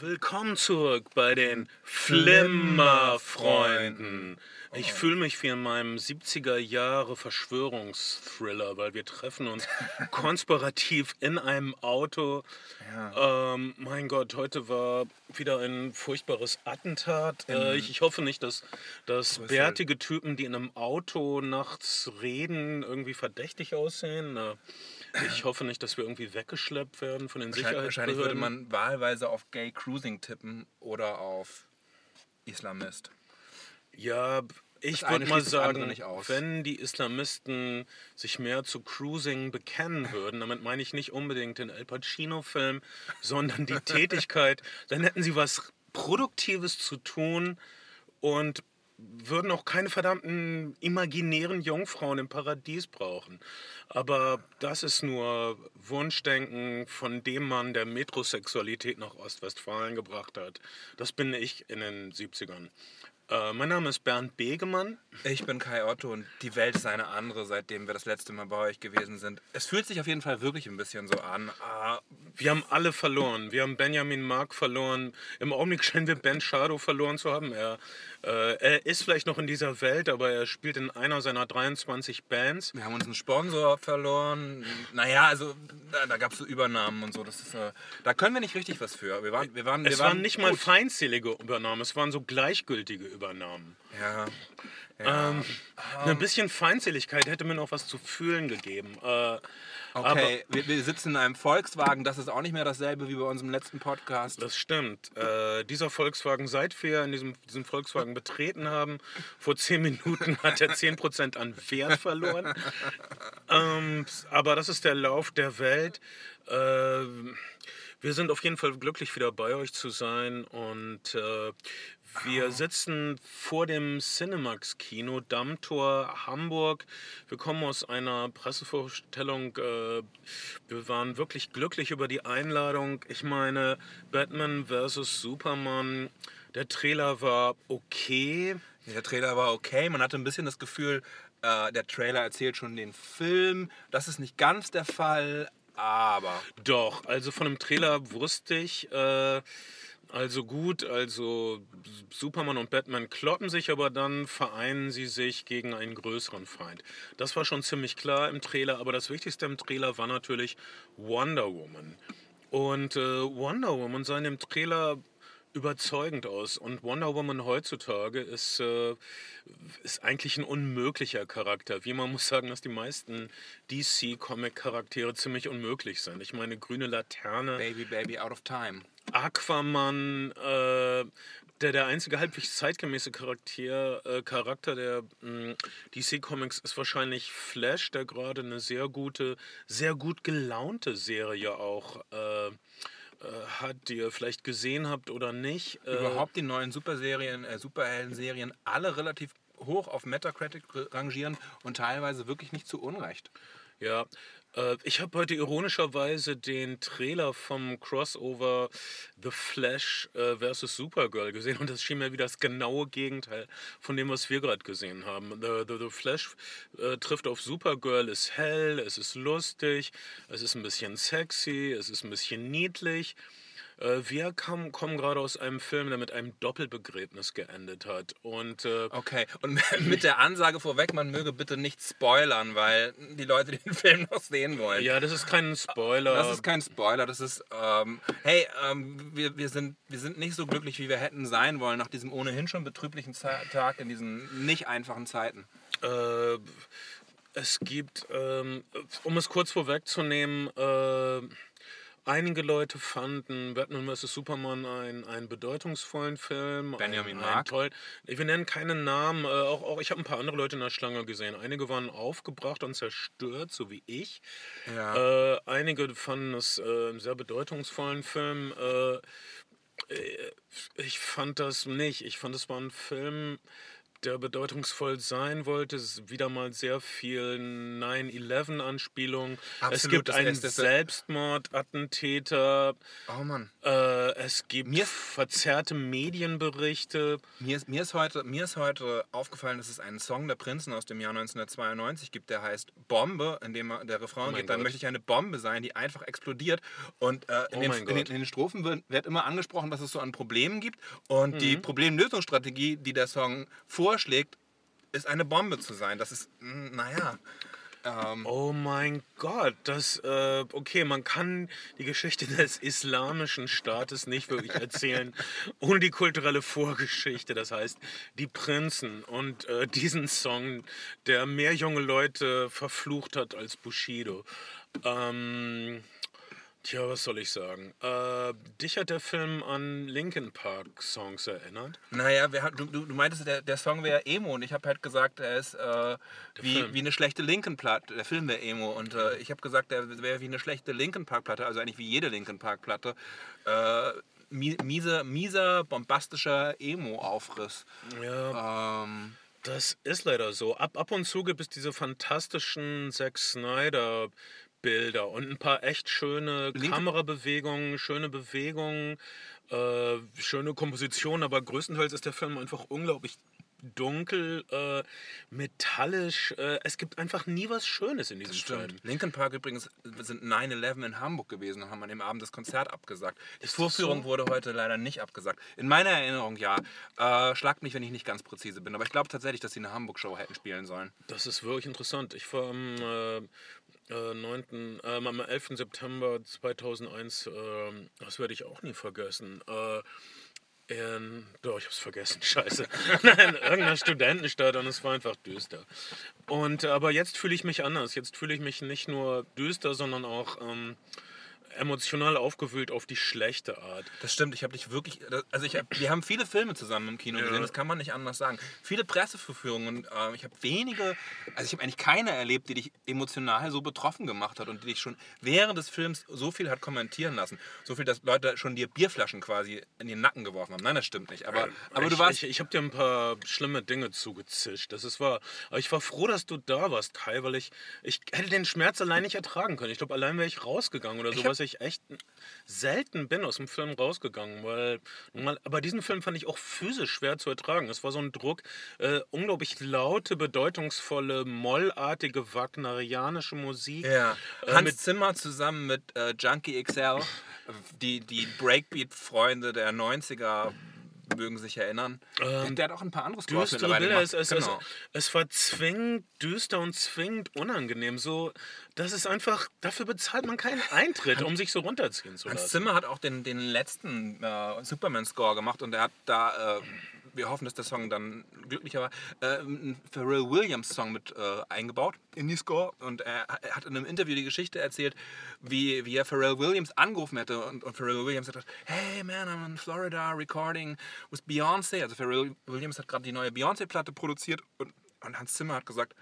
Willkommen zurück bei den Flimmerfreunden. Ich fühle mich wie in meinem 70er Jahre Verschwörungsthriller, weil wir treffen uns konspirativ in einem Auto. Ähm, mein Gott, heute war wieder ein furchtbares Attentat. Äh, ich, ich hoffe nicht, dass, dass bärtige Typen, die in einem Auto nachts reden, irgendwie verdächtig aussehen. Äh, ich hoffe nicht, dass wir irgendwie weggeschleppt werden von den Wahrscheinlich, wahrscheinlich würde Sicherheitsbehörden. man wahlweise auf Gay Cruising tippen oder auf Islamist. Ja, ich würde mal sagen, wenn die Islamisten sich mehr zu Cruising bekennen würden, damit meine ich nicht unbedingt den El Pacino-Film, sondern die Tätigkeit, dann hätten sie was Produktives zu tun und würden auch keine verdammten imaginären Jungfrauen im Paradies brauchen. Aber das ist nur Wunschdenken von dem Mann, der Metrosexualität nach Ostwestfalen gebracht hat. Das bin ich in den 70ern. Äh, mein Name ist Bernd Begemann. Ich bin Kai Otto und die Welt ist eine andere, seitdem wir das letzte Mal bei euch gewesen sind. Es fühlt sich auf jeden Fall wirklich ein bisschen so an. Ah, Wir haben alle verloren. Wir haben Benjamin Mark verloren. Im Augenblick scheinen wir Ben Shadow verloren zu haben. Er, er ist vielleicht noch in dieser Welt, aber er spielt in einer seiner 23 Bands. wir haben uns einen Sponsor verloren. Naja, also da, da gab es so Übernahmen und so. Das ist, äh, da können wir nicht richtig was für. Wir waren, wir waren, wir Es waren waren nicht mal gut. feindselige Übernahmen, es waren so gleichgültige Übernahmen. Ja. Ja. Ähm, ein bisschen Feindseligkeit hätte mir noch was zu fühlen gegeben. Äh, okay, wir, wir sitzen in einem Volkswagen. Das ist auch nicht mehr dasselbe wie bei unserem letzten Podcast. Das stimmt. Äh, dieser Volkswagen, seit wir in diesem, diesen Volkswagen betreten haben, vor zehn Minuten hat er 10% an Wert verloren. ähm, aber das ist der Lauf der Welt. Äh, wir sind auf jeden Fall glücklich, wieder bei euch zu sein. Und äh, wir sitzen vor dem Cinemax-Kino Dammtor Hamburg. Wir kommen aus einer Pressevorstellung. Äh, wir waren wirklich glücklich über die Einladung. Ich meine, Batman vs. Superman. Der Trailer war okay. Der Trailer war okay. Man hatte ein bisschen das Gefühl, äh, der Trailer erzählt schon den Film. Das ist nicht ganz der Fall, aber Doch, also von dem Trailer wusste ich, äh, also gut, also Superman und Batman kloppen sich, aber dann vereinen sie sich gegen einen größeren Feind. Das war schon ziemlich klar im Trailer, aber das Wichtigste im Trailer war natürlich Wonder Woman. Und äh, Wonder Woman sah in dem Trailer überzeugend aus. Und Wonder Woman heutzutage ist, äh, ist eigentlich ein unmöglicher Charakter. Wie man muss sagen, dass die meisten DC-Comic-Charaktere ziemlich unmöglich sind. Ich meine, grüne Laterne, Baby, Baby, out of time. Aquaman, äh, der, der einzige halbwegs zeitgemäße Charakter, äh, Charakter der mh, DC Comics ist wahrscheinlich Flash, der gerade eine sehr gute, sehr gut gelaunte Serie auch äh, äh, hat, die ihr vielleicht gesehen habt oder nicht. Äh, Überhaupt die neuen Superserien, äh, Superhelden-Serien, alle relativ hoch auf Metacritic rangieren und teilweise wirklich nicht zu Unrecht. Ja, äh, ich habe heute ironischerweise den Trailer vom Crossover The Flash äh, versus Supergirl gesehen und das schien mir wieder das genaue Gegenteil von dem, was wir gerade gesehen haben. The, the, the Flash äh, trifft auf Supergirl, ist hell, es ist lustig, es ist ein bisschen sexy, es ist ein bisschen niedlich. Äh, wir kam, kommen gerade aus einem Film, der mit einem Doppelbegräbnis geendet hat. Und äh, Okay, und mit der Ansage vorweg, man möge bitte nicht spoilern, weil die Leute den Film noch sehen wollen. ja, das ist kein Spoiler. Das ist kein Spoiler, das ist, ähm, hey, ähm, wir, wir, sind, wir sind nicht so glücklich, wie wir hätten sein wollen nach diesem ohnehin schon betrüblichen Ze- Tag in diesen nicht einfachen Zeiten. Äh, es gibt, ähm, um es kurz vorwegzunehmen, äh, einige Leute fanden Batman vs. Superman einen, einen bedeutungsvollen Film. Benjamin einen, einen tollen. Wir nennen keinen Namen. Äh, auch, auch ich habe ein paar andere Leute in der Schlange gesehen. Einige waren aufgebracht und zerstört, so wie ich. Ja. Äh, einige fanden es äh, einen sehr bedeutungsvollen Film. Äh, äh, ich fand das nicht. Ich fand, es war ein Film, der bedeutungsvoll sein wollte. Es ist wieder mal sehr viel 9-11-Anspielung. Es gibt einen Selbstmordattentäter. Oh Mann. Äh, es gibt Mir- verzerrte Medienberichte. Mir ist, mir, ist heute, mir ist heute aufgefallen, dass es einen Song der Prinzen aus dem Jahr 1992 gibt, der heißt Bombe, in dem der Refrain Oh geht, dann Gott. möchte ich eine Bombe sein, die einfach explodiert. Und äh, in, Oh den, in, den, in den Strophen wird, wird immer angesprochen, dass es so an Problemen gibt. Und die Mhm. Problemlösungsstrategie, die der Song vorschlägt, ist eine Bombe zu sein. Das ist, mh, naja. Ähm, Oh mein Gott, das, äh, okay, man kann die Geschichte des islamischen Staates nicht wirklich erzählen ohne die kulturelle Vorgeschichte, das heißt die Prinzen und äh, diesen Song, der mehr junge Leute verflucht hat als Bushido. Ähm, tja, was soll ich sagen? Äh, dich hat der Film an Linkin Park Songs erinnert. Naja, wir, du, du, du meintest, der, der Song wäre Emo und ich habe halt gesagt, er ist äh, wie, Film. wie eine schlechte Linkin Platte. Der Film wäre Emo und äh, ich habe gesagt, der wäre wie eine schlechte Linkin Park Platte, also eigentlich wie jede Linkin Park Platte. Äh, mi- mieser, mieser, bombastischer Emo-Aufriss. Ja. Ähm, Das ist leider so. Ab, ab und zu gibt es diese fantastischen Zack Snyder Bilder und ein paar echt schöne Linke- Kamerabewegungen, schöne Bewegungen, äh, schöne Kompositionen, aber größtenteils ist der Film einfach unglaublich dunkel, äh, metallisch. Äh, es gibt einfach nie was Schönes in diesem Film. Linkin Park übrigens sind 9-11 in Hamburg gewesen und haben an dem Abend das Konzert abgesagt. Die Ist Vorführung so? wurde heute leider nicht abgesagt. In meiner Erinnerung ja. Äh, schlagt mich, wenn ich nicht ganz präzise bin. Aber ich glaube tatsächlich, dass sie eine Hamburg-Show hätten spielen sollen. Das ist wirklich interessant. Ich war am äh, äh, 9., äh, am 11. September 2001, äh, das werde ich auch nie vergessen. Äh, in, doch, ich hab's vergessen, scheiße. Nein, irgendeiner Studentenstadt und es war einfach düster. Und aber jetzt fühle ich mich anders. Jetzt fühle ich mich nicht nur düster, sondern auch ähm, emotional aufgewühlt auf die schlechte Art. Das stimmt, ich habe dich wirklich. Also ich hab, wir haben viele Filme zusammen im Kino Ja. gesehen, das kann man nicht anders sagen. Viele Presseverführungen und äh, ich habe wenige, also ich habe eigentlich keine erlebt, die dich emotional so betroffen gemacht hat und die dich schon während des Films so viel hat kommentieren lassen. So viel, dass Leute schon dir Bierflaschen quasi in den Nacken geworfen haben. Nein, das stimmt nicht. Aber, aber ich, du warst. Ich, ich habe dir ein paar schlimme Dinge zugezischt. Das ist wahr. Aber ich war froh, dass du da warst, Kai, weil ich, ich hätte den Schmerz allein nicht ertragen können. Ich glaube, allein wäre ich rausgegangen oder so, hab- was ich echt selten bin aus dem Film rausgegangen. Weil, aber diesen Film fand ich auch physisch schwer zu ertragen. Es war so ein Druck, äh, unglaublich laute, bedeutungsvolle, mollartige, wagnerianische Musik. Ja. Äh, Hans mit- Zimmer zusammen mit äh, Junkie XL, die, die Breakbeat-Freunde der 90er mögen sich erinnern. Ähm, der hat auch ein paar andere Scores düstere mittlerweile Bilder. Es, gemacht. es, genau. es, es war zwingend düster und zwingend unangenehm. So, das ist einfach, dafür bezahlt man keinen Eintritt, um sich so runterziehen zu Hans lassen. Zimmer hat auch den, den letzten äh, Superman-Score gemacht und er hat da, äh, wir hoffen, dass der Song dann glücklicher war, äh, einen Pharrell Williams-Song mit äh, eingebaut in die Score und er, er hat in einem Interview die Geschichte erzählt, wie, wie er Pharrell Williams angerufen hätte und, und Pharrell Williams hat gesagt, hey man, I'm in Florida recording with Beyoncé. Also Pharrell Williams hat gerade die neue Beyoncé-Platte produziert und, und Hans Zimmer hat gesagt,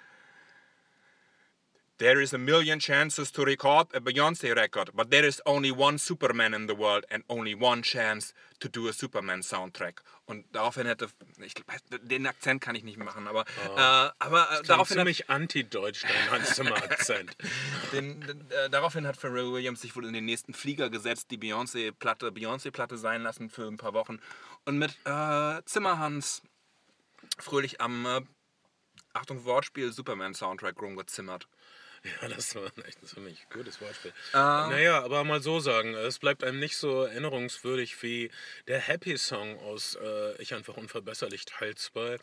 There is a million chances to record a Beyoncé record, but there is only one Superman in the world and only one chance to do a Superman Soundtrack. Und daraufhin hätte, ich, den Akzent kann ich nicht machen, aber, äh, aber äh, Klang daraufhin, hat, ziemlich anti-deutsch, dein Hans Zimmer-Akzent. den, den, äh, daraufhin hat Pharrell Williams sich wohl in den nächsten Flieger gesetzt, die Beyoncé-Platte Beyoncé-Platte sein lassen für ein paar Wochen und mit äh, Zimmerhans fröhlich am, äh, Achtung Wortspiel, Superman-Soundtrack rumgezimmert. Ja, das war ein echt ziemlich gutes Wortspiel. Ähm. Naja, aber mal so sagen, es bleibt einem nicht so erinnerungswürdig wie der Happy-Song aus äh, Ich einfach unverbesserlich Teil 2.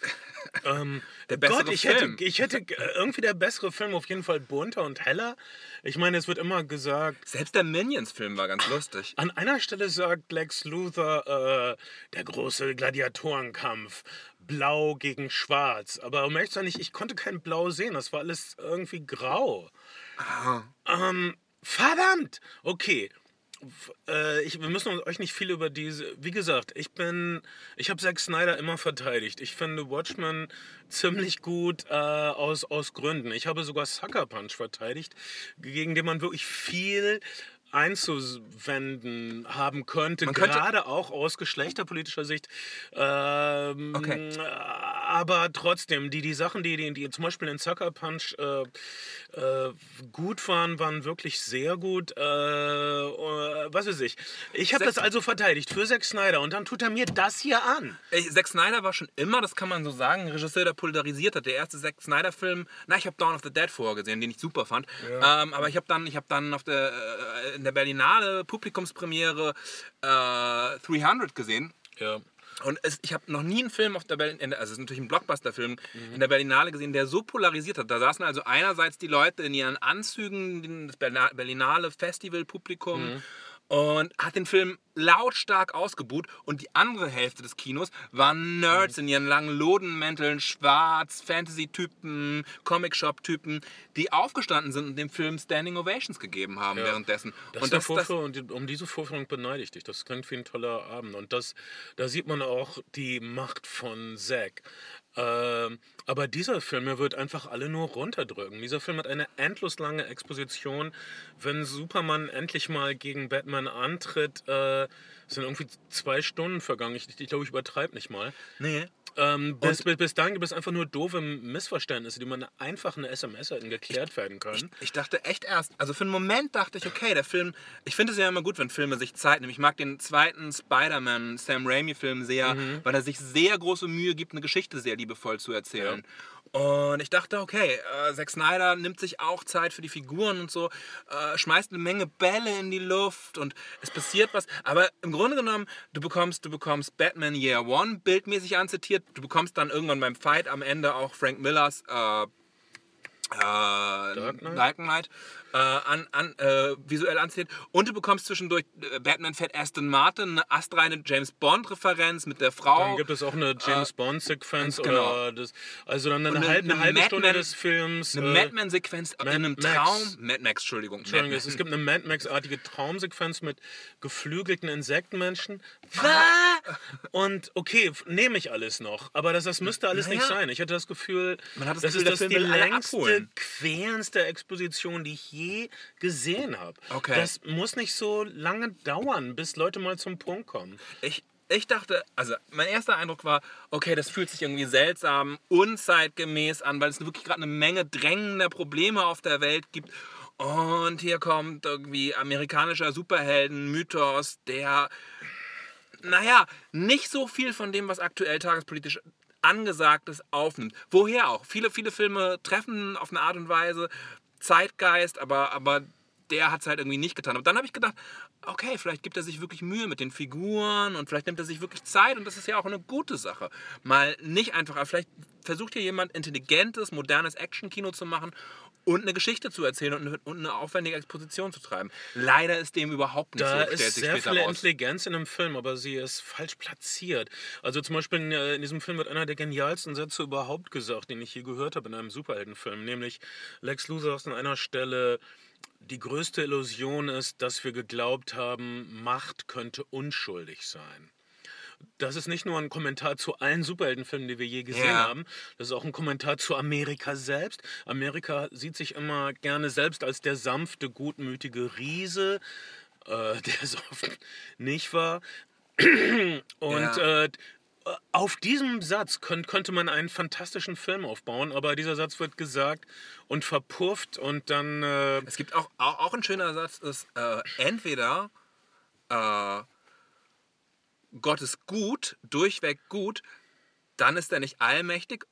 ähm, Der bessere Gott, ich Film. hätte, ich hätte äh, irgendwie der bessere Film auf jeden Fall bunter und heller. Ich meine, es wird immer gesagt, Selbst der Minions-Film war ganz lustig. An einer Stelle sagt Lex Luthor, äh, der große Gladiatorenkampf, blau gegen schwarz. Aber um ehrlich zu sein, ich, ich konnte kein Blau sehen, das war alles irgendwie grau. Ähm, verdammt! Okay. Äh, ich, wir müssen euch nicht viel über diese. Wie gesagt, ich bin. Ich habe Zack Snyder immer verteidigt. Ich finde Watchmen ziemlich gut äh, aus, aus Gründen. Ich habe sogar Sucker Punch verteidigt, gegen den man wirklich viel einzuwenden haben könnte, Man könnte- gerade auch aus geschlechterpolitischer Sicht. Ähm, Okay. aber trotzdem, die, die Sachen, die, die, die zum Beispiel in Sucker Punch äh, äh, gut waren, waren wirklich sehr gut. Äh, äh was weiß ich. Ich habe das also verteidigt für Zack Snyder und dann tut er mir das hier an. Ey, Zack Snyder war schon immer, das kann man so sagen, ein Regisseur, der polarisiert hat. Der erste Zack Snyder-Film, na, ich habe Dawn of the Dead vorgesehen, den ich super fand. Ja. Ähm, aber ich habe dann, ich hab dann auf der, äh, in der Berlinale Publikumspremiere äh, 300 gesehen. Ja. Und es, ich habe noch nie einen Film auf der Berlinale, also es ist natürlich ein Blockbuster-Film, mhm. in der Berlinale gesehen, der so polarisiert hat. Da saßen also einerseits die Leute in ihren Anzügen, das Berlinale Festival-Publikum. Mhm und hat den Film lautstark ausgebuht und die andere Hälfte des Kinos waren Nerds in ihren langen Lodenmänteln, schwarz, Fantasy-Typen, Comic-Shop-Typen, die aufgestanden sind und dem Film Standing Ovations gegeben haben ja. währenddessen. Das und, das, das, und um diese Vorführung beneide ich dich. Das klingt wie ein toller Abend und das, da sieht man auch die Macht von Zack. Ähm, aber dieser Film, er wird einfach alle nur runterdrücken. Dieser Film hat eine endlos lange Exposition. Wenn Superman endlich mal gegen Batman antritt, äh, sind irgendwie zwei Stunden vergangen. Ich, ich glaube, ich übertreibe nicht mal. Nee. Ähm, bis, bis, bis, dahin gibt es einfach nur doofe Missverständnisse, die man einfach eine SMS hätten geklärt werden können. Ich, ich, dachte echt erst, also für einen Moment dachte ich, okay, der Film, ich finde es ja immer gut, wenn Filme sich Zeit nehmen. Ich mag den zweiten Spider-Man, Sam Raimi-Film sehr, mhm. weil er sich sehr große Mühe gibt, eine Geschichte sehr liebevoll zu erzählen. Ja. Und ich dachte, okay, äh, Zack Snyder nimmt sich auch Zeit für die Figuren und so, äh, schmeißt eine Menge Bälle in die Luft und es passiert was. Aber im Grunde genommen, du bekommst, du bekommst Batman Year One bildmäßig anzitiert, du bekommst dann irgendwann beim Fight am Ende auch Frank Millers äh, äh, Dark Knight, Dark Knight äh, an, an, äh, visuell anzieht. Und du bekommst zwischendurch äh, Batman Fett Aston Martin, eine astreine James Bond-Referenz mit der Frau. Dann gibt es auch eine James äh, Bond-Sequenz genau. das, also dann eine, eine, halbe, eine halbe Stunde des Films. Eine Mad Man-Sequenz in einem Max. Traum. Mad Max, Entschuldigung. Entschuldigung es, es gibt eine Mad Max-artige Traumsequenz mit geflügelten Insektenmenschen. Und okay, nehme ich alles noch. Aber das, das müsste alles naja. nicht sein. Ich hatte das Gefühl, das, das Gefühl, ist das die längste, quälendste Exposition, die ich je gesehen habe. Okay. Das muss nicht so lange dauern, bis Leute mal zum Punkt kommen. Ich, ich dachte, also mein erster Eindruck war, okay, das fühlt sich irgendwie seltsam, unzeitgemäß an, weil es wirklich gerade eine Menge drängender Probleme auf der Welt gibt. Und hier kommt irgendwie amerikanischer Superhelden-Mythos, der, naja, nicht so viel von dem, was aktuell tagespolitisch angesagt ist, aufnimmt. Woher auch? Viele, viele Filme treffen auf eine Art und Weise Zeitgeist, aber, aber der hat es halt irgendwie nicht getan. Aber dann habe ich gedacht, okay, vielleicht gibt er sich wirklich Mühe mit den Figuren und vielleicht nimmt er sich wirklich Zeit und das ist ja auch eine gute Sache. Mal nicht einfach, vielleicht versucht hier jemand intelligentes, modernes Action-Kino zu machen und eine Geschichte zu erzählen und eine, und eine, aufwendige Exposition zu treiben. Leider ist dem überhaupt nicht da so. Da ist sehr viel raus. Intelligenz in einem Film, aber sie ist falsch platziert. Also zum Beispiel in, in, diesem Film wird einer der genialsten Sätze überhaupt gesagt, den ich je gehört habe in einem Superheldenfilm, nämlich Lex Luthor sagt an einer Stelle, die größte Illusion ist, dass wir geglaubt haben, Macht könnte unschuldig sein das ist nicht nur ein Kommentar zu allen Superheldenfilmen, die wir je gesehen ja. haben. Das ist auch ein Kommentar zu Amerika selbst. Amerika sieht sich immer gerne selbst als der sanfte, gutmütige Riese, äh, der es oft nicht war. Und ja. äh, auf diesem Satz könnt, könnte man einen fantastischen Film aufbauen, aber dieser Satz wird gesagt und verpufft und dann. Äh es gibt auch, auch, auch ein schöner Satz, ist äh, entweder äh, Gott ist gut, durchweg gut, dann ist er nicht allmächtig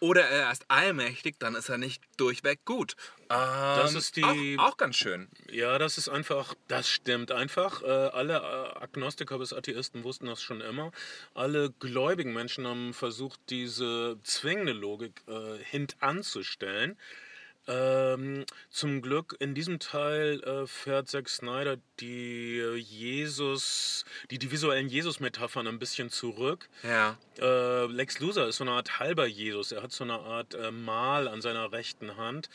oder er ist allmächtig, dann ist er nicht durchweg gut. Ähm, das ist die. Auch, auch, ganz schön. Ja, das ist einfach, das stimmt einfach. Äh, alle äh, Agnostiker bis Atheisten wussten das schon immer. Alle gläubigen Menschen haben versucht, diese zwingende Logik äh, hintanzustellen. Ähm, zum Glück in diesem Teil äh, fährt Zack Snyder die Jesus, die, die visuellen Jesus-Metaphern ein bisschen zurück. Ja. Äh, Lex Luthor ist so eine Art halber Jesus. Er hat so eine Art äh, Mal an seiner rechten Hand,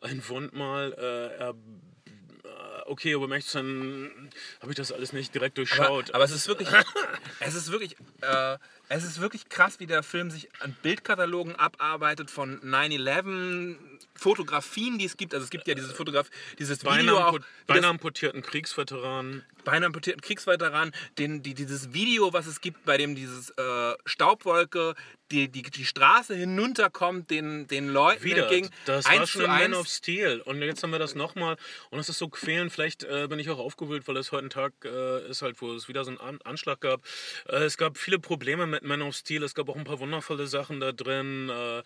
ein Wundmal. Äh, er äh, okay, aber möchtest dann habe ich das alles nicht direkt durchschaut. Aber, aber es ist wirklich, es ist wirklich, äh, Es ist wirklich krass, wie der Film sich an Bildkatalogen abarbeitet von 9-11, Fotografien, die es gibt. Also es gibt ja dieses Fotograf, dieses Video Beinahe, auch. beinahe amputierten Kriegsveteranen. Beinahe amputierten Kriegsveteranen, den, die, dieses Video, was es gibt, bei dem dieses äh, Staubwolke die, die, die Straße hinunterkommt, den, den Leuten Wieder. entgegen. Das war schon Man of Steel. Und jetzt haben wir das nochmal. Und es ist so quälend. Vielleicht äh, bin ich auch aufgewühlt, weil es heute ein Tag äh, ist, halt, wo es wieder so einen An Anschlag gab. Äh, es gab viele Probleme mit Man of Steel. Es gab auch ein paar wundervolle Sachen da drin. Äh,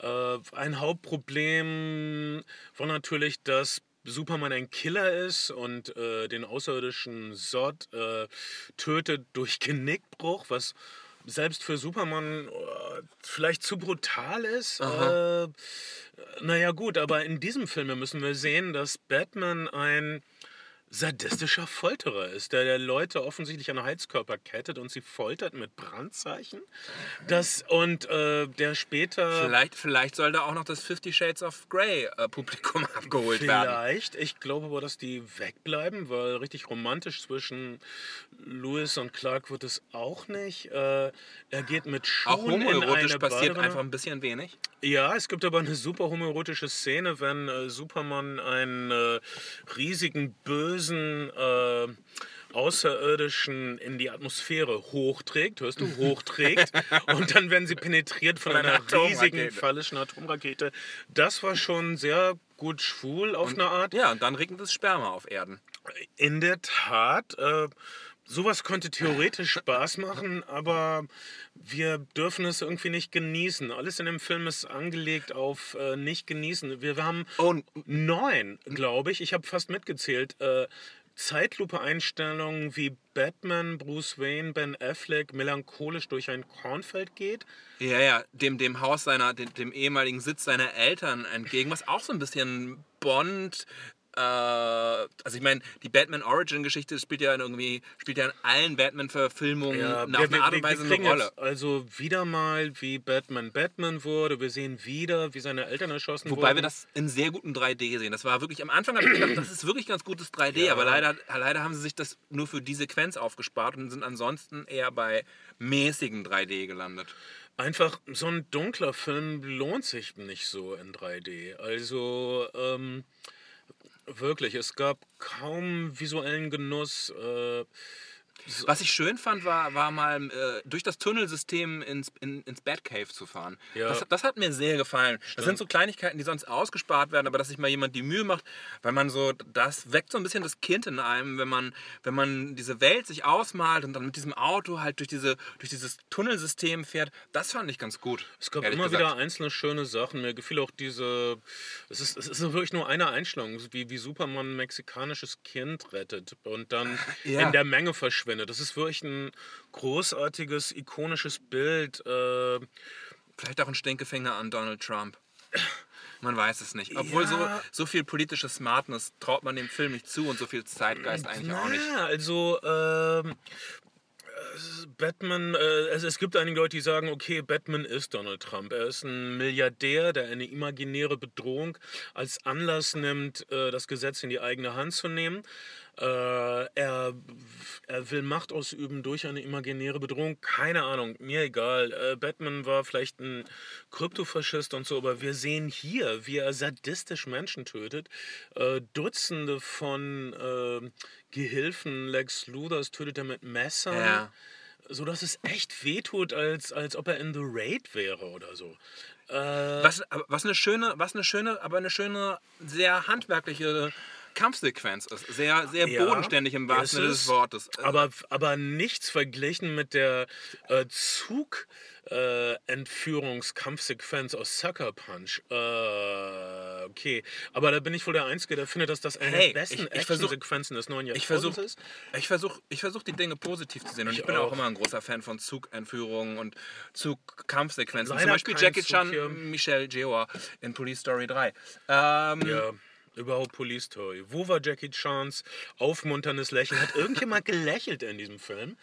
äh, ein Hauptproblem war natürlich, dass Superman ein Killer ist und äh, den außerirdischen Sod äh, tötet durch Genickbruch, was selbst für Superman äh, vielleicht zu brutal ist. Äh, naja gut, aber in diesem Film müssen wir sehen, dass Batman ein sadistischer Folterer ist, der, der Leute offensichtlich an den Heizkörper kettet und sie foltert mit Brandzeichen. Das, und äh, der später... Vielleicht, vielleicht soll da auch noch das Fifty Shades of Grey äh, Publikum abgeholt werden. Vielleicht. Ich glaube aber, dass die wegbleiben, weil richtig romantisch zwischen Louis und Clark wird es auch nicht. Äh, er geht mit Schuhen Auch homoerotisch passiert Badewanne. einfach ein bisschen wenig. Ja, es gibt aber eine super homoerotische Szene, wenn äh, Superman einen äh, riesigen, bösen äh, Außerirdischen in die Atmosphäre hochträgt, hörst du, hochträgt, und dann werden sie penetriert von Von einer einer riesigen phallischen Atomrakete. Das war schon sehr gut schwul auf eine Art. Ja, und dann regnet es Sperma auf Erden. In der Tat, äh, sowas könnte theoretisch Spaß machen, aber wir dürfen es irgendwie nicht genießen. Alles in dem Film ist angelegt auf äh, nicht genießen. Wir, wir haben Oh, neun, glaube ich, ich habe fast mitgezählt, äh, Zeitlupe-Einstellungen, wie Batman, Bruce Wayne, Ben Affleck melancholisch durch ein Kornfeld geht. Ja, ja, dem, dem Haus seiner, dem, dem ehemaligen Sitz seiner Eltern entgegen, was auch so ein bisschen Bond. Äh, also ich meine, die Batman Origin Geschichte spielt ja in irgendwie spielt ja in allen Batman Verfilmungen Ja, auf wir- eine wir- Art und Weise eine Rolle. Jetzt also wieder mal, wie Batman Batman wurde. Wir sehen wieder, wie seine Eltern erschossen wurden. Wobei wir das in sehr gutem 3D sehen. Das war wirklich, am Anfang habe ich gedacht, das ist wirklich ganz gutes 3D, Ja. aber leider, leider haben sie sich das nur für die Sequenz aufgespart und sind ansonsten eher bei mäßigen 3D gelandet. Einfach so ein dunkler Film lohnt sich nicht so in 3D. Also ähm, wirklich, es gab kaum visuellen Genuss. Äh, Was ich schön fand, war, war mal äh, durch das Tunnelsystem ins, in, ins Batcave zu fahren. Ja. Das, das hat mir sehr gefallen. Das sind so Kleinigkeiten, die sonst ausgespart werden, aber dass sich mal jemand die Mühe macht, weil man so, das weckt so ein bisschen das Kind in einem, wenn man, wenn man diese Welt sich ausmalt und dann mit diesem Auto halt durch, diese, durch dieses Tunnelsystem fährt. Das fand ich ganz gut. es gab immer gesagt. wieder einzelne schöne Sachen. Mir gefiel auch diese. Es ist, es ist wirklich nur eine Einstellung, wie, wie Superman ein mexikanisches Kind rettet und dann Ja. in der Menge verschwindet. Das ist wirklich ein großartiges, ikonisches Bild. Äh, Vielleicht auch ein Stinkefinger an Donald Trump. Man weiß es nicht. Obwohl Ja. so, so viel politische Smartness traut man dem Film nicht zu und so viel Zeitgeist eigentlich auch nicht. Ja, also ähm, äh, Batman, äh, es, es gibt einige Leute, die sagen, okay, Batman ist Donald Trump. Er ist ein Milliardär, der eine imaginäre Bedrohung als Anlass nimmt, äh, das Gesetz in die eigene Hand zu nehmen. Äh, er, er will Macht ausüben durch eine imaginäre Bedrohung. Keine Ahnung, mir egal. Äh, Batman war vielleicht ein Kryptofaschist und so, aber wir sehen hier, wie er sadistisch Menschen tötet. Äh, Dutzende von äh, Gehilfen Lex Luthers tötet er mit Messern. Ja. So dass es echt wehtut, als, als ob er in The Raid wäre oder so. Äh, Was, was eine schöne, was eine schöne, aber eine schöne, sehr handwerkliche Kampfsequenz ist. Sehr, sehr Ja, bodenständig im wahrsten Sinne des es. Wortes. aber, aber nichts verglichen mit der äh, Zug. Äh, Entführungskampfsequenz aus Sucker Punch. Äh, okay. Aber da bin ich wohl der Einzige, der findet, dass das eine Hey, der besten Actionsequenzen des neuen Ich Jahrtausends versuche ist. ich versuch, ich versuch, die Dinge positiv zu sehen. Und ich, Ich bin auch. auch. immer ein großer Fan von Zugentführungen und Zugkampfsequenzen. Zum Beispiel Jackie Chan. Michelle Yeoh in Police Story 3. Ähm, Ja, überhaupt Police Story. Wo war Jackie Chans aufmunterndes Lächeln? Hat irgendjemand gelächelt in diesem Film?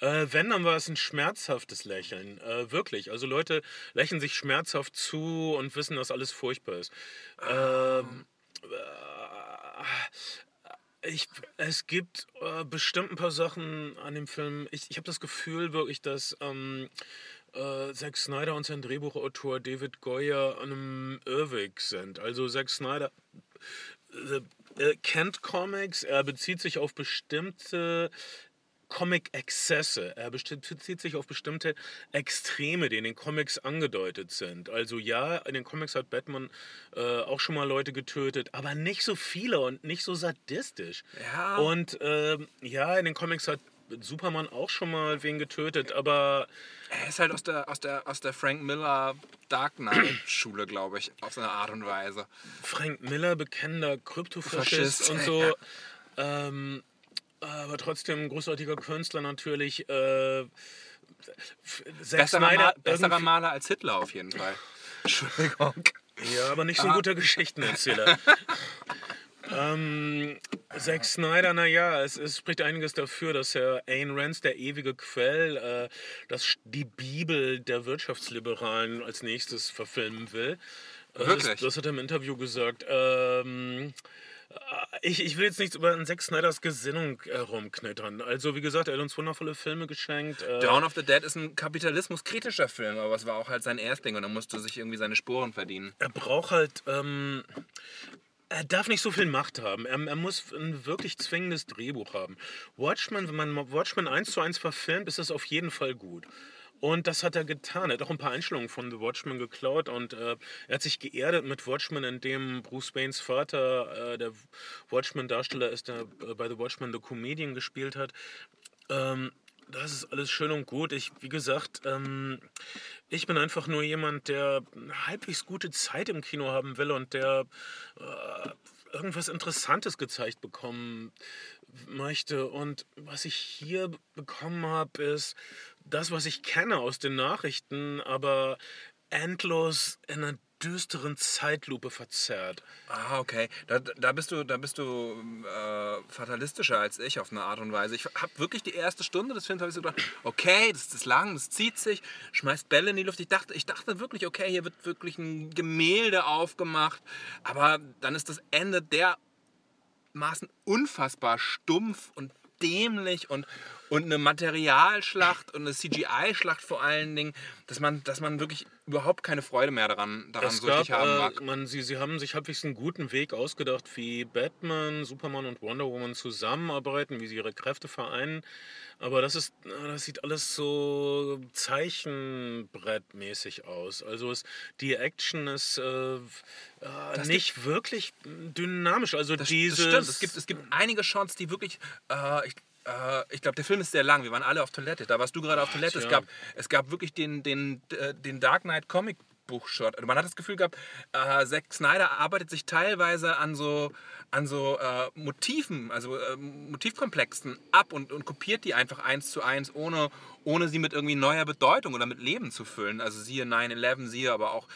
Äh, wenn, dann war es ein schmerzhaftes Lächeln. Äh, wirklich. Also Leute lächeln sich schmerzhaft zu und wissen, dass alles furchtbar ist. Ähm, äh, Ich, es gibt äh, bestimmt ein paar Sachen an dem Film. Ich, ich habe das Gefühl wirklich, dass ähm, äh, Zack Snyder und sein Drehbuchautor David Goyer an einem Irrweg sind. Also Zack Snyder äh, er kennt Comics, er bezieht sich auf bestimmte Comic-Exzesse. Er bezieht sich auf bestimmte Extreme, die in den Comics angedeutet sind. Also ja, in den Comics hat Batman äh, auch schon mal Leute getötet, aber nicht so viele und nicht so sadistisch. Ja. Und äh, ja, in den Comics hat Superman auch schon mal wen getötet, aber Er ist halt aus der, aus der, aus der Frank Miller Dark Knight-Schule, glaube ich, auf so eine Art und Weise. Frank Miller, bekennender Kryptofaschist Faschist, und so. Ähm, aber trotzdem ein großartiger Künstler natürlich. Äh, Besserer, Ma Snyder besserer Maler als Hitler auf jeden Fall. Entschuldigung. Ja, aber nicht so ein guter Geschichtenerzähler. ähm, Zack Snyder, naja, es, es spricht einiges dafür, dass er Ayn Rands, der ewige Quell, äh, das, die Bibel der Wirtschaftsliberalen als nächstes verfilmen will. Äh, Wirklich? Das, das hat er im Interview gesagt. Ähm, äh, ich, ich will jetzt nichts über Zack Snyders Gesinnung herumknittern. Also, wie gesagt, er hat uns wundervolle Filme geschenkt. Äh, Dawn of the Dead ist ein kapitalismuskritischer Film, aber es war auch halt sein Erstling und er musste sich irgendwie seine Sporen verdienen. er braucht halt. Ähm, er darf nicht so viel Macht haben. Er, er muss ein wirklich zwingendes Drehbuch haben. Watchmen, wenn man Watchmen 1 zu 1 verfilmt, ist das auf jeden Fall gut. Und das hat er getan. Er hat auch ein paar Einstellungen von The Watchmen geklaut und äh, er hat sich geerdet mit Watchmen, in dem Bruce Waynes Vater, äh, der Watchmen-Darsteller ist, der äh, bei The Watchmen The Comedian gespielt hat. Ähm, das ist alles schön und gut. Ich, wie gesagt, ähm, ich bin einfach nur jemand, der halbwegs gute Zeit im Kino haben will und der äh, irgendwas Interessantes gezeigt bekommen möchte. Und was ich hier bekommen habe, ist das, was ich kenne aus den Nachrichten, aber endlos in einer düsteren Zeitlupe verzerrt. Ah, okay. Da, da bist du, da bist du äh, fatalistischer als ich auf eine Art und Weise. Ich habe wirklich die erste Stunde des Films habe ich so gedacht, okay, das ist lang, das zieht sich, schmeißt Bälle in die Luft. Ich dachte, ich dachte wirklich, okay, hier wird wirklich ein Gemälde aufgemacht. Aber dann ist das Ende dermaßen unfassbar stumpf und dämlich und, und eine Materialschlacht und eine CGI-Schlacht vor allen Dingen, dass man, dass man wirklich überhaupt keine Freude mehr daran, daran Es so gab, richtig haben äh, mag. man, sie, sie haben sich halbwegs einen guten Weg ausgedacht, wie Batman, Superman und Wonder Woman zusammenarbeiten, wie sie ihre Kräfte vereinen. Aber das ist, äh, das sieht alles so Zeichenbrettmäßig aus. Also es, die Action ist äh, äh, nicht wirklich dynamisch. Also Das, dieses, das stimmt. Es gibt, es gibt einige Shots, die wirklich. Äh, ich ich glaube, der Film ist sehr lang. Wir waren alle auf Toilette. Da warst du gerade auf Toilette. Es gab, es gab wirklich den, den, äh, den Dark Knight Comic Buchshot. Also Man hat das Gefühl gehabt, äh, Zack Snyder arbeitet sich teilweise an so, an so äh, Motiven, also äh, Motivkomplexen ab und, und kopiert die einfach eins zu eins, ohne, ohne sie mit irgendwie neuer Bedeutung oder mit Leben zu füllen. Also siehe 9-11, siehe aber auch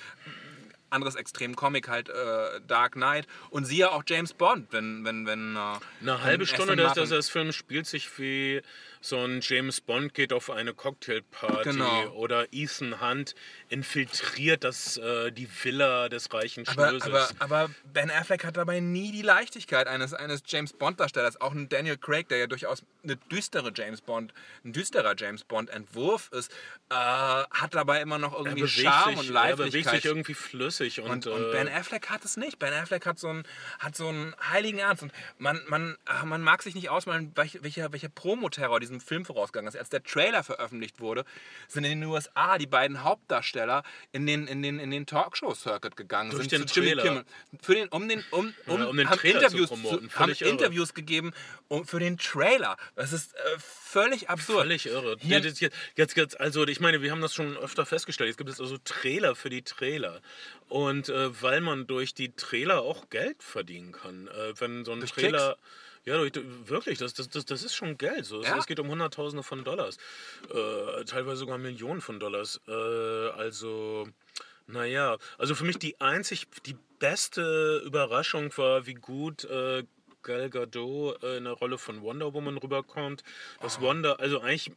anderes Extrem Comic halt äh, Dark Knight. Und siehe auch James Bond, wenn wenn wenn äh, Eine halbe Stunde des, des Films spielt sich wie so ein James Bond geht auf eine Cocktailparty Genau. oder Ethan Hunt infiltriert das, äh, die Villa des reichen aber, Schnösels. aber, aber Ben Affleck hat dabei nie die Leichtigkeit eines, eines James Bond-Darstellers. Auch ein Daniel Craig, der ja durchaus eine düstere James Bond, ein düsterer James Bond-Entwurf ist, äh, hat dabei immer noch irgendwie Charme sich, und er bewegt sich irgendwie flüssig und, Und, und äh, Ben Affleck hat es nicht. Ben Affleck hat so einen, hat so einen heiligen Ernst. Und man, man, ach, man mag sich nicht ausmalen, welch- welcher, welcher Promoterror diesem Film vorausgegangen ist. Als der Trailer veröffentlicht wurde, sind in den USA die beiden Hauptdarsteller in den, in den, in den Talkshow-Circuit gegangen. Durch sind den zu Jimmy. Kimmel. Für den, um den, um, um, Ja, um den haben Trailer Interviews, zu promoten. haben Völlig irre. Interviews gegeben um, für den Trailer. Das ist äh, völlig absurd. Völlig irre. Hier- Jetzt, jetzt, jetzt, also ich meine, wir haben das schon öfter festgestellt. Jetzt gibt es also Trailer für die Trailer. Und äh, weil man durch die Trailer auch Geld verdienen kann. Äh, wenn so ein Durch Trailer. Ja, wirklich, das, das, das, das ist schon Geld. So. Es- Ja. Es geht um Hunderttausende von Dollars. Äh, teilweise sogar Millionen von Dollars. Äh, also, naja. Also für mich die einzig, die beste Überraschung war, wie gut äh, Gal Gadot äh, in der Rolle von Wonder Woman rüberkommt. Dass Wonder, also eigentlich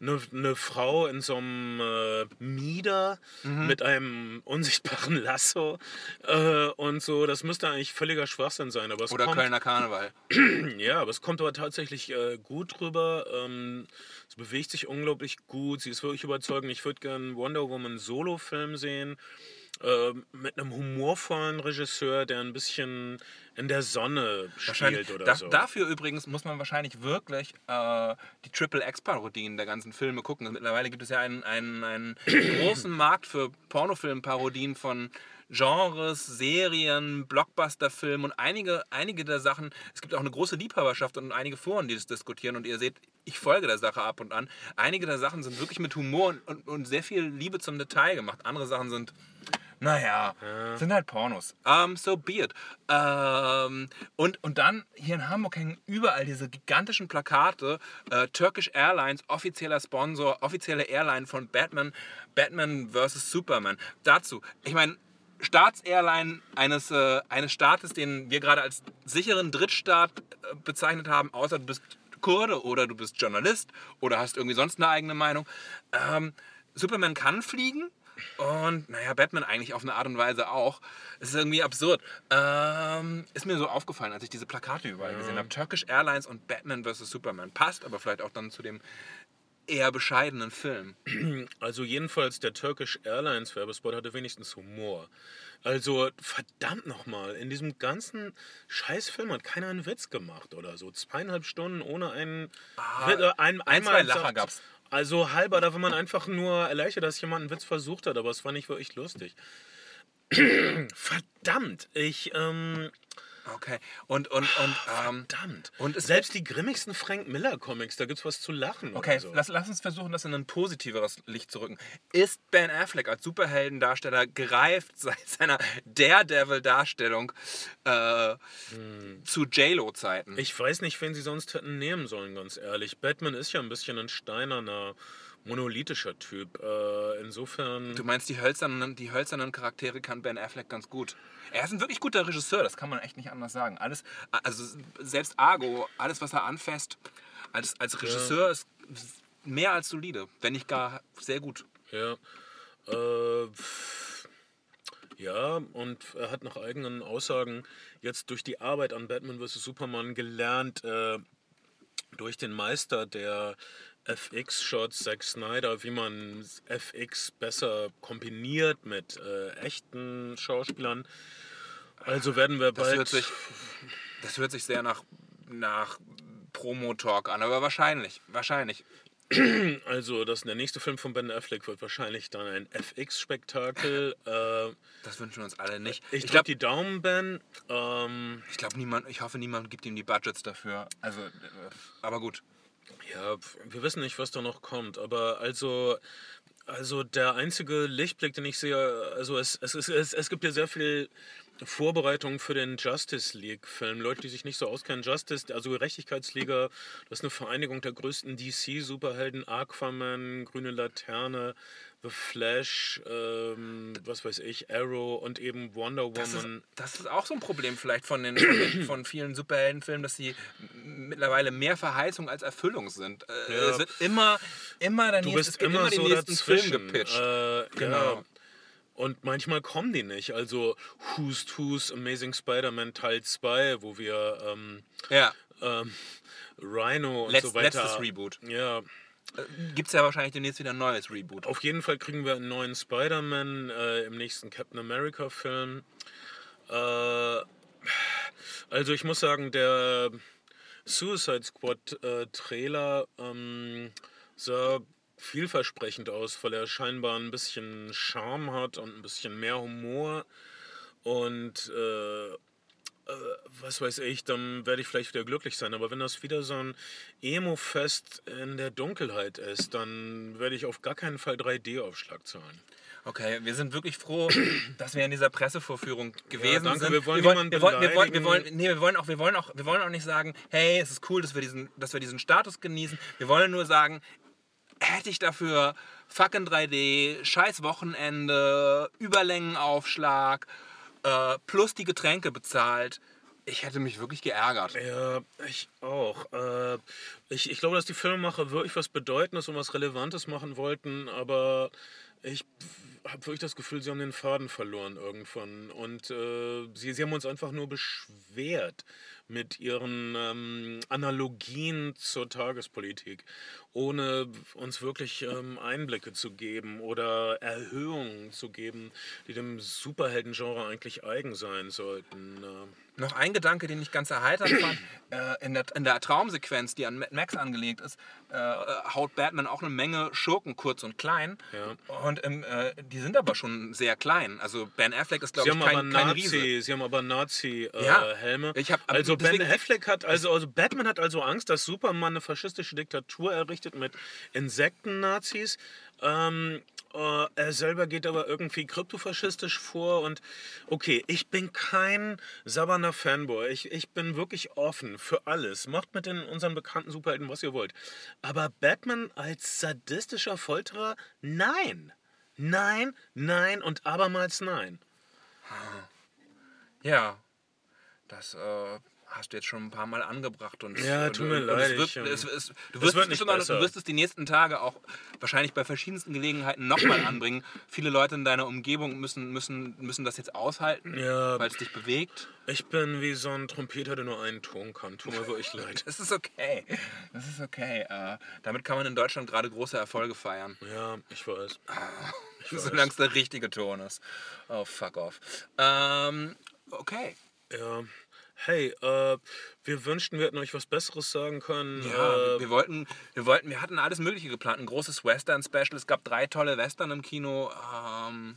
eine, eine Frau in so einem äh, Mieder mit einem unsichtbaren Lasso äh, und so, das müsste eigentlich völliger Schwachsinn sein. Aber es Oder kommt, Kölner Karneval. ja, aber es kommt aber tatsächlich äh, gut rüber. Ähm, es bewegt sich unglaublich gut. Sie ist wirklich überzeugend. Ich würde gerne Wonder Woman Solo-Film sehen. Äh, mit einem humorvollen Regisseur, der ein bisschen in der Sonne spielt oder da, so. Dafür übrigens muss man wahrscheinlich wirklich äh, die Triple X-Parodien der ganzen Filme gucken. Mittlerweile gibt es ja einen, einen, einen großen Markt für Pornofilm-Parodien von Genres, Serien, Blockbuster-Filmen und einige, einige der Sachen, es gibt auch eine große Liebhaberschaft und einige Foren, die das diskutieren und ihr seht, ich folge der Sache ab und an. Einige der Sachen sind wirklich mit Humor und, und, und sehr viel Liebe zum Detail gemacht. Andere Sachen sind, naja, sind halt Pornos. Um, so be it. Ähm, und, und dann hier in Hamburg hängen überall diese gigantischen Plakate. Äh, Turkish Airlines, offizieller Sponsor, offizielle Airline von Batman, Batman vs. Superman. Dazu, ich meine, Staatsairline eines, äh, eines Staates, den wir gerade als sicheren Drittstaat äh, bezeichnet haben, außer du bist Kurde oder du bist Journalist oder hast irgendwie sonst eine eigene Meinung. Ähm, Superman kann fliegen und naja, Batman eigentlich auf eine Art und Weise auch. Es ist irgendwie absurd. Ähm, ist mir so aufgefallen, als ich diese Plakate überall gesehen habe. Turkish Airlines und Batman vs. Superman. Passt aber vielleicht auch dann zu dem eher bescheidenen Film. Also jedenfalls der Turkish Airlines Werbespot hatte wenigstens Humor. Also verdammt nochmal, in diesem ganzen Scheißfilm hat keiner einen Witz gemacht oder so. Zweieinhalb Stunden ohne einen... Witz- äh, ein, ein, zwei Lacher gab's. Also halber, da war man einfach nur erleichtert, dass jemand einen Witz versucht hat, aber es war nicht wirklich lustig. Verdammt, ich, ähm, Okay. Und, und, und, ähm, verdammt. Und Selbst die grimmigsten Frank Miller Comics, da gibt's was zu lachen. Okay, so. lass, lass uns versuchen, das in ein positiveres Licht zu rücken. Ist Ben Affleck als Superheldendarsteller gereift seit seiner Daredevil-Darstellung äh, zu J-Lo-Zeiten? Ich weiß nicht, wen sie sonst hätten nehmen sollen, ganz ehrlich. Batman ist ja ein bisschen ein steinerner, monolithischer Typ. Äh, insofern. Du meinst, die hölzernen, die hölzernen Charaktere kann Ben Affleck ganz gut. Er ist ein wirklich guter Regisseur, das kann man echt nicht anders sagen. Alles, also selbst Argo, alles, was er anfasst, als, als Regisseur ist mehr als solide, wenn nicht gar sehr gut. Ja. Äh, ja, und er hat nach eigenen Aussagen jetzt durch die Arbeit an Batman vs. Superman gelernt, äh, durch den Meister der FX-Shots, Zack Snyder, wie man FX besser kombiniert mit äh, echten Schauspielern. Also werden wir Das bald. hört sich, das hört sich sehr nach, nach Promo-Talk an, aber wahrscheinlich, wahrscheinlich. Also, das, der nächste Film von Ben Affleck wird wahrscheinlich dann ein FX-Spektakel. Äh, Das wünschen wir uns alle nicht. ich Ich glaube, glaube, die Daumen, Ben. Ähm, ich, glaub, niemand, ich hoffe, niemand gibt ihm die Budgets dafür. Also, äh, aber gut. Ja, wir wissen nicht, was da noch kommt, aber also, also der einzige Lichtblick, den ich sehe, also es, es, es, es, es gibt ja sehr viel Vorbereitung für den Justice League-Film. Leute, die sich nicht so auskennen, Justice, also Gerechtigkeitsliga, das ist eine Vereinigung der größten DC-Superhelden, Aquaman, Grüne Laterne, The Flash, ähm, was weiß ich, Arrow und eben Wonder Das ist, Woman. das ist auch so ein Problem vielleicht von, den, von, den, vielen Superheldenfilmen, dass sie mittlerweile mehr Verheißung als Erfüllung sind. Äh, Ja. Es wird immer, immer der Du bist immer, immer den so nächsten dazwischen. Film gepitcht. Äh, Genau. Ja. Und manchmal kommen die nicht. Also Who's Who's Amazing Spider-Man Teil 2, wo wir ähm, ja, ähm, Rhino und Letz, so weiter. letztes Reboot. Ja, Gibt es ja wahrscheinlich demnächst wieder ein neues Reboot. auf jeden Fall kriegen wir einen neuen Spider-Man äh, im nächsten Captain America-Film. Äh, also ich muss sagen, der Suicide Squad-Trailer ähm, sah vielversprechend aus, weil er scheinbar ein bisschen Charme hat und ein bisschen mehr Humor. Und äh, äh, was weiß ich, dann werde ich vielleicht wieder glücklich sein. Aber wenn das wieder so ein Emo-Fest in der Dunkelheit ist, dann werde ich auf gar keinen Fall 3D-Aufschlag zahlen. Okay, wir sind wirklich froh, dass wir in dieser Pressevorführung gewesen danke, sind. wir wollen wir, wir, wollen, wir, wollen, wir, beleidigen. wollen, nee, wir wollen auch, wir wollen auch, wir wollen auch nicht sagen, hey, es ist cool, dass wir diesen, dass wir diesen Status genießen. Wir wollen nur sagen, hätte ich dafür fucking 3D, scheiß Wochenende, Überlängenaufschlag, äh, plus die Getränke bezahlt, Ich hätte mich wirklich geärgert. Ja, ich auch. Äh, ich, ich glaube, dass die Filmemacher wirklich was Bedeutendes und was Relevantes machen wollten, aber ich habe wirklich das Gefühl, sie haben den Faden verloren irgendwann. Und äh, sie, sie haben uns einfach nur beschwert mit ihren ähm, Analogien zur Tagespolitik, ohne uns wirklich ähm, Einblicke zu geben oder Erhöhungen zu geben, die dem Superheldengenre eigentlich eigen sein sollten. Äh, Noch ein Gedanke, den ich ganz erheiternd fand. Äh, in, der, in der Traumsequenz, die an Mad Max angelegt ist, äh, haut Batman auch eine Menge Schurken kurz und klein. Ja. Und ähm, äh, die sind aber schon sehr klein. Also Ben Affleck ist, glaube ich, kein, kein Nazi, Riese. sie haben aber Nazi-Helme. Ja. Äh, Helme. Ich hab- also Ben Affleck hat, also, also Batman hat also Angst, dass Superman eine faschistische Diktatur errichtet mit Insekten-Nazis. Ähm, äh, er selber geht aber irgendwie kryptofaschistisch vor und okay, ich bin kein saberner Fanboy. Ich, ich bin wirklich offen für alles. Macht mit den unseren bekannten Superhelden, was ihr wollt. Aber Batman als sadistischer Folterer? Nein. Nein, nein und abermals nein. Ja, das äh, hast du jetzt schon ein paar Mal angebracht. Und, Ja, tut mir leid, Es wird, ich, es, es, du, wirst wird besser. du wirst es die nächsten Tage auch wahrscheinlich bei verschiedensten Gelegenheiten nochmal anbringen. Viele Leute in deiner Umgebung müssen, müssen, müssen das jetzt aushalten, Ja. weil es dich bewegt. Ich bin wie so ein Trompeter, der nur einen Ton kann. Tut mir wirklich leid. Das ist okay. Das ist okay. Äh, damit kann man in Deutschland gerade große Erfolge feiern. Ja, ich weiß. Solange es der richtige Ton ist. Oh, fuck off. Ähm, okay. Ja. Hey, äh, wir wünschten, wir hätten euch was Besseres sagen können. Ja, äh, wir wollten, wir wollten, wir hatten alles Mögliche geplant. Ein großes Western-Special. Es gab drei tolle Western im Kino. Ähm,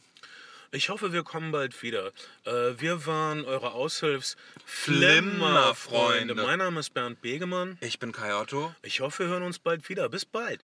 ich hoffe, wir kommen bald wieder. Äh, wir waren eure Aushilfs Flimmerfreunde. Mein Name ist Bernd Begemann. ich bin Kai Otto. Ich hoffe, wir hören uns bald wieder. Bis bald.